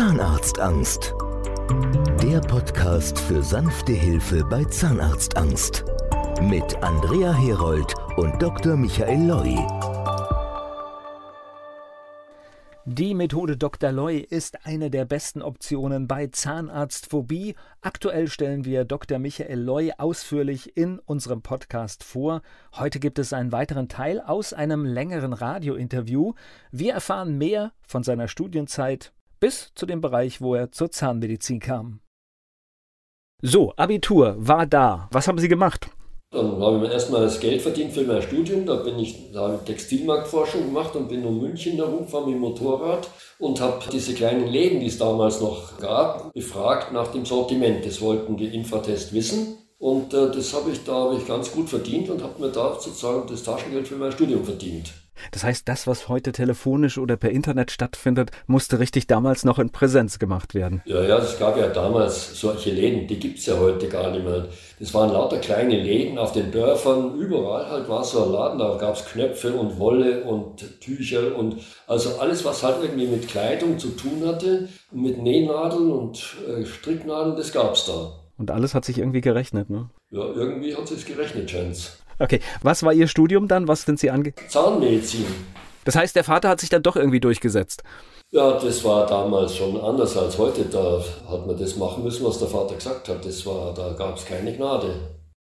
Zahnarztangst. Der Podcast für sanfte Hilfe bei Zahnarztangst. Mit Andrea Herold und Dr. Michael Loi. Die Methode Dr. Loy ist eine der besten Optionen bei Zahnarztphobie. Aktuell stellen wir Dr. Michael Loy ausführlich in unserem Podcast vor. Heute gibt es einen weiteren Teil aus einem längeren Radiointerview. Wir erfahren mehr von seiner Studienzeit bis zu dem Bereich, wo er zur Zahnmedizin kam. So, Abitur war da. Was haben Sie gemacht? Dann habe ich erstmal das Geld verdient für mein Studium. Da bin ich, da habe ich Textilmarktforschung gemacht und bin um München herumgefahren mit dem Motorrad und habe diese kleinen Läden, die es damals noch gab, befragt nach dem Sortiment. Das wollten die Infratest wissen. Und äh, das habe ich da habe ich ganz gut verdient und habe mir da sozusagen das Taschengeld für mein Studium verdient. Das heißt, das, was heute telefonisch oder per Internet stattfindet, musste richtig damals noch in Präsenz gemacht werden. Ja, ja, es gab ja damals solche Läden, die gibt es ja heute gar nicht mehr. Das waren lauter kleine Läden auf den Dörfern, überall halt war so ein Laden, da gab es Knöpfe und Wolle und Tücher und also alles, was halt irgendwie mit Kleidung zu tun hatte, mit Nähnadeln und äh, Stricknadeln, das gab es da. Und alles hat sich irgendwie gerechnet, ne? Ja, irgendwie hat sich gerechnet, scheint's. Okay, was war Ihr Studium dann? Was sind Sie ange... Zahnmedizin. Das heißt, der Vater hat sich dann doch irgendwie durchgesetzt. Ja, das war damals schon anders als heute. Da hat man das machen müssen, was der Vater gesagt hat. Das war, da gab es keine Gnade.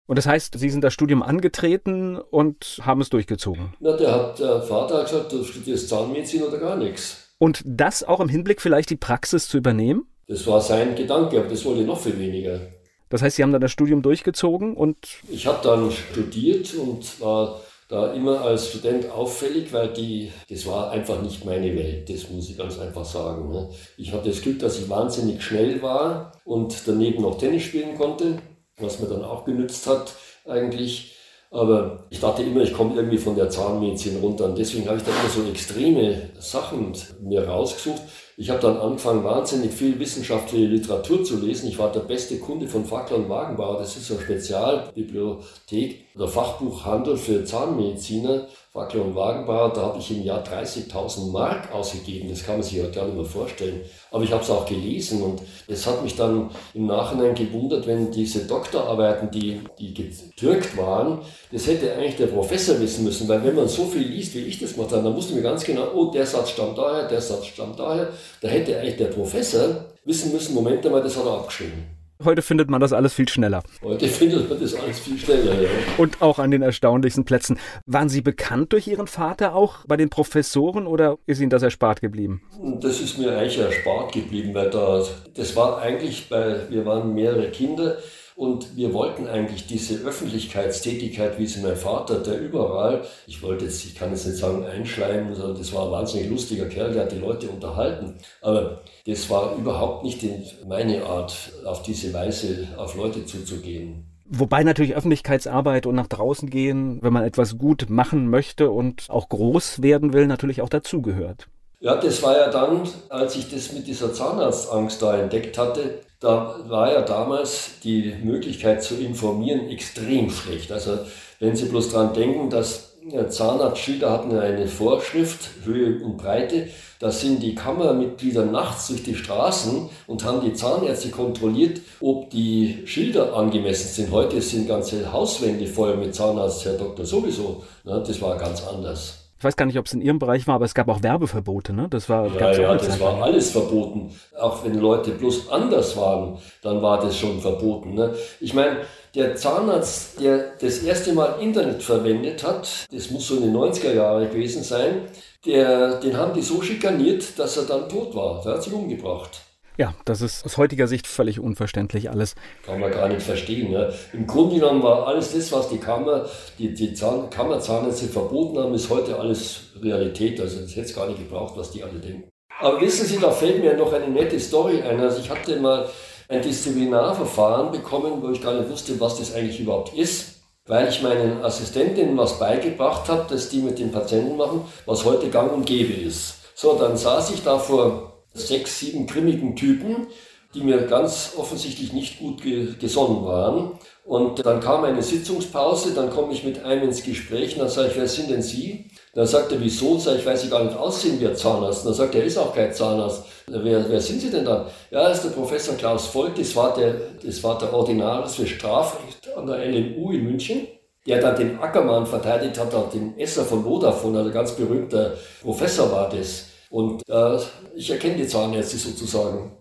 Und das heißt, Sie sind das Studium angetreten und haben es durchgezogen? Na, der, hat, der Vater hat gesagt, du studierst Zahnmedizin oder gar nichts. Und das auch im Hinblick vielleicht die Praxis zu übernehmen? Das war sein Gedanke, aber das wollte ich noch viel weniger. Das heißt, Sie haben dann das Studium durchgezogen und. Ich habe dann studiert und war da immer als Student auffällig, weil die, das war einfach nicht meine Welt, das muss ich ganz einfach sagen. Ne? Ich hatte das Glück, dass ich wahnsinnig schnell war und daneben noch Tennis spielen konnte, was mir dann auch genützt hat eigentlich. Aber ich dachte immer, ich komme irgendwie von der Zahnmedizin runter und deswegen habe ich da immer so extreme Sachen mir rausgesucht. Ich habe dann angefangen, wahnsinnig viel wissenschaftliche Literatur zu lesen. Ich war der beste Kunde von Fackler und Wagenbauer. Das ist eine Spezialbibliothek oder Fachbuchhandel für Zahnmediziner. Fackler und Wagenbauer, da habe ich im Jahr 30.000 Mark ausgegeben. Das kann man sich heute gar nicht mehr vorstellen. Aber ich habe es auch gelesen und es hat mich dann im Nachhinein gewundert, wenn diese Doktorarbeiten, die, die getürkt waren, das hätte eigentlich der Professor wissen müssen, weil wenn man so viel liest, wie ich das habe, dann wusste man ganz genau, oh, der Satz stammt daher, der Satz stammt daher. Da hätte eigentlich der Professor wissen müssen, Moment einmal, das hat er abgeschrieben. Heute findet man das alles viel schneller. Heute findet man das alles viel schneller, ja. Und auch an den erstaunlichsten Plätzen. Waren Sie bekannt durch Ihren Vater auch bei den Professoren oder ist Ihnen das erspart geblieben? Das ist mir eigentlich erspart geblieben, weil da, das war eigentlich, weil wir waren mehrere Kinder und wir wollten eigentlich diese Öffentlichkeitstätigkeit, wie sie mein Vater, der überall, ich wollte jetzt, ich kann jetzt nicht sagen einschleimen, sondern das war ein wahnsinnig lustiger Kerl, der hat die Leute unterhalten. Aber das war überhaupt nicht meine Art, auf diese Weise auf Leute zuzugehen. Wobei natürlich Öffentlichkeitsarbeit und nach draußen gehen, wenn man etwas gut machen möchte und auch groß werden will, natürlich auch dazugehört. Ja, das war ja dann, als ich das mit dieser Zahnarztangst da entdeckt hatte, da war ja damals die Möglichkeit zu informieren extrem schlecht. Also wenn Sie bloß dran denken, dass Zahnarztschilder hatten eine Vorschrift, Höhe und Breite. Da sind die Kammermitglieder nachts durch die Straßen und haben die Zahnärzte kontrolliert, ob die Schilder angemessen sind. Heute sind ganze Hauswände voll mit Zahnarzt, Herr Doktor, sowieso. Das war ganz anders. Ich weiß gar nicht, ob es in Ihrem Bereich war, aber es gab auch Werbeverbote, ne? Das war ja, ja das war alles verboten. Auch wenn Leute bloß anders waren, dann war das schon verboten. Ne? Ich meine, der Zahnarzt, der das erste Mal Internet verwendet hat, das muss so in den 90er Jahren gewesen sein, der, den haben die so schikaniert, dass er dann tot war. Der hat sich umgebracht. Ja, das ist aus heutiger Sicht völlig unverständlich alles. Kann man gar nicht verstehen. Ne? Im Grunde genommen war alles das, was die Kammer, die, die Zahn, Kammerzahnärzte verboten haben, ist heute alles Realität. Also das hätte es gar nicht gebraucht, was die alle denken. Aber wissen Sie, da fällt mir noch eine nette Story ein. Also ich hatte mal ein Disziplinarverfahren bekommen, wo ich gar nicht wusste, was das eigentlich überhaupt ist, weil ich meinen Assistentinnen was beigebracht habe, dass die mit den Patienten machen, was heute gang und gäbe ist. So, dann saß ich da vor sechs, sieben grimmigen Typen, die mir ganz offensichtlich nicht gut gesonnen waren. Und dann kam eine Sitzungspause, dann komme ich mit einem ins Gespräch und dann sage ich, wer sind denn Sie? Dann sagt er, wieso? Sag ich, weiß ich gar nicht aussehen wie ein Zahnarzt. Dann sagt er, ist auch kein Zahnarzt. Wer, wer sind Sie denn dann? Ja, das ist der Professor Klaus Volk, das war der, das war der Ordinarius für Strafrecht an der LMU in München, der dann den Ackermann verteidigt hat, auch den Esser von Vodafone, also ganz berühmter Professor war das. Und äh, ich erkenne die Zahnärzte sozusagen.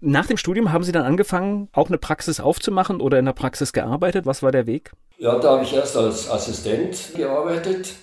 Nach dem Studium haben Sie dann angefangen, auch eine Praxis aufzumachen oder in der Praxis gearbeitet? Was war der Weg? Ja, da habe ich erst als Assistent gearbeitet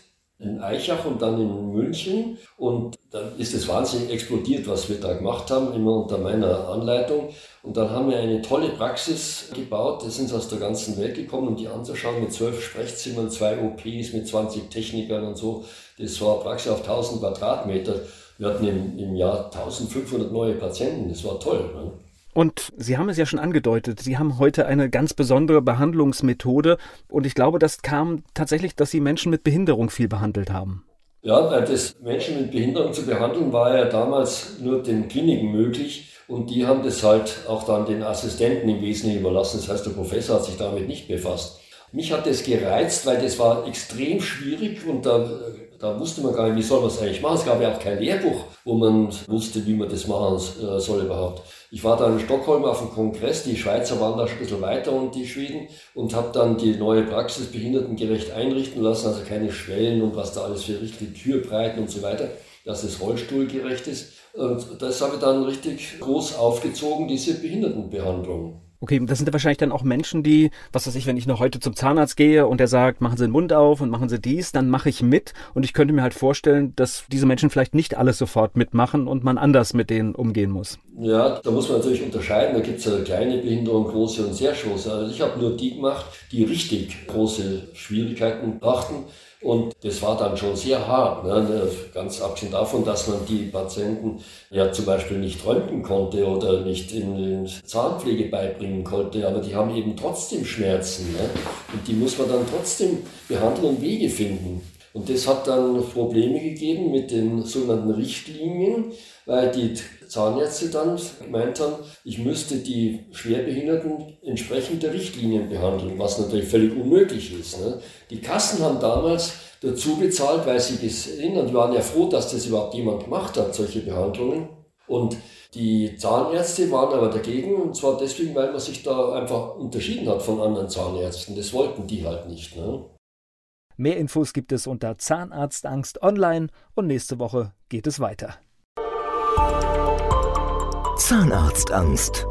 in Eichach und dann in München. Und dann ist es wahnsinnig explodiert, was wir da gemacht haben, immer unter meiner Anleitung. Und dann haben wir eine tolle Praxis gebaut. Da sind sie aus der ganzen Welt gekommen, um die anzuschauen, mit zwölf Sprechzimmern, zwei OPs, mit 20 Technikern und so. Das war Praxis auf 1000 Quadratmeter. Wir hatten im, im Jahr 1500 neue Patienten. Das war toll. Ne? Und Sie haben es ja schon angedeutet, Sie haben heute eine ganz besondere Behandlungsmethode und ich glaube, das kam tatsächlich, dass Sie Menschen mit Behinderung viel behandelt haben. Ja, das Menschen mit Behinderung zu behandeln war ja damals nur den Kliniken möglich und die haben das halt auch dann den Assistenten im Wesentlichen überlassen. Das heißt, der Professor hat sich damit nicht befasst. Mich hat das gereizt, weil das war extrem schwierig und da, da wusste man gar nicht, wie soll man es eigentlich machen. Es gab ja auch kein Lehrbuch, wo man wusste, wie man das machen äh, soll überhaupt. Ich war da in Stockholm auf dem Kongress, die Schweizer waren da ein bisschen weiter und die Schweden und habe dann die neue Praxis behindertengerecht einrichten lassen, also keine Schwellen und was da alles für richtige Türbreiten und so weiter, dass es rollstuhlgerecht ist. Und das habe ich dann richtig groß aufgezogen, diese Behindertenbehandlung. Okay, das sind wahrscheinlich dann auch Menschen, die, was weiß ich, wenn ich noch heute zum Zahnarzt gehe und der sagt, machen Sie den Mund auf und machen Sie dies, dann mache ich mit. Und ich könnte mir halt vorstellen, dass diese Menschen vielleicht nicht alles sofort mitmachen und man anders mit denen umgehen muss. Ja, da muss man natürlich unterscheiden. Da gibt es ja kleine Behinderungen, große und sehr große. Also ich habe nur die gemacht, die richtig große Schwierigkeiten brachten. Und das war dann schon sehr hart, ne? ganz abgesehen davon, dass man die Patienten ja zum Beispiel nicht röntgen konnte oder nicht in, in Zahnpflege beibringen konnte, aber die haben eben trotzdem Schmerzen. Ne? Und die muss man dann trotzdem behandeln und Wege finden. Und das hat dann Probleme gegeben mit den sogenannten Richtlinien, weil die Zahnärzte dann gemeint haben, ich müsste die Schwerbehinderten entsprechend der Richtlinien behandeln, was natürlich völlig unmöglich ist. Ne? Die Kassen haben damals dazu bezahlt, weil sie gesehen die waren ja froh, dass das überhaupt jemand gemacht hat, solche Behandlungen. Und die Zahnärzte waren aber dagegen, und zwar deswegen, weil man sich da einfach unterschieden hat von anderen Zahnärzten. Das wollten die halt nicht. Ne? Mehr Infos gibt es unter Zahnarztangst online und nächste Woche geht es weiter. Zahnarztangst.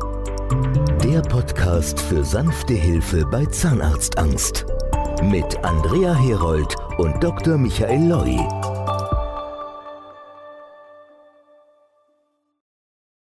Der Podcast für sanfte Hilfe bei Zahnarztangst. Mit Andrea Herold und Dr. Michael Loi.